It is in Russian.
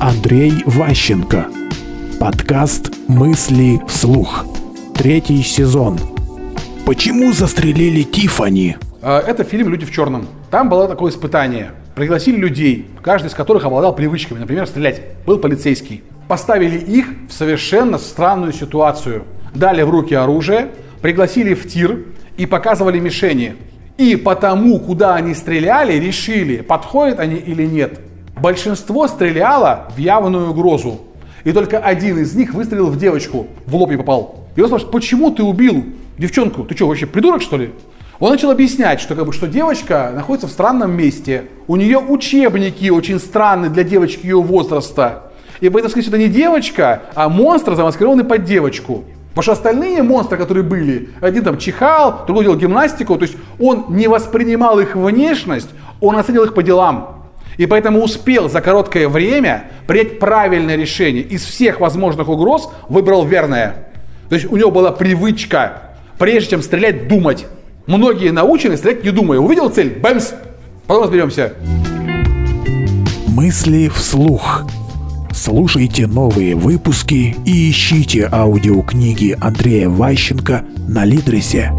Андрей Ващенко. Подкаст «Мысли вслух». Третий сезон. Почему застрелили Тифани? А, Это фильм «Люди в черном». Там было такое испытание. Пригласили людей, каждый из которых обладал привычками, например, стрелять. Был полицейский. Поставили их в совершенно странную ситуацию. Дали в руки оружие, пригласили в тир и показывали мишени. И потому, куда они стреляли, решили, подходят они или нет. Большинство стреляло в явную угрозу. И только один из них выстрелил в девочку, в лоб ей попал. И он спрашивает, почему ты убил девчонку? Ты что, вообще придурок, что ли? Он начал объяснять, что, как бы, что девочка находится в странном месте. У нее учебники очень странные для девочки ее возраста. И поэтому, сказать, это не девочка, а монстр, замаскированный под девочку. Потому что остальные монстры, которые были, один там чихал, другой делал гимнастику, то есть он не воспринимал их внешность, он оценил их по делам. И поэтому успел за короткое время принять правильное решение. Из всех возможных угроз выбрал верное. То есть у него была привычка, прежде чем стрелять, думать. Многие научены стрелять не думая. Увидел цель, бэмс, потом разберемся. Мысли вслух. Слушайте новые выпуски и ищите аудиокниги Андрея Ващенко на Литресе.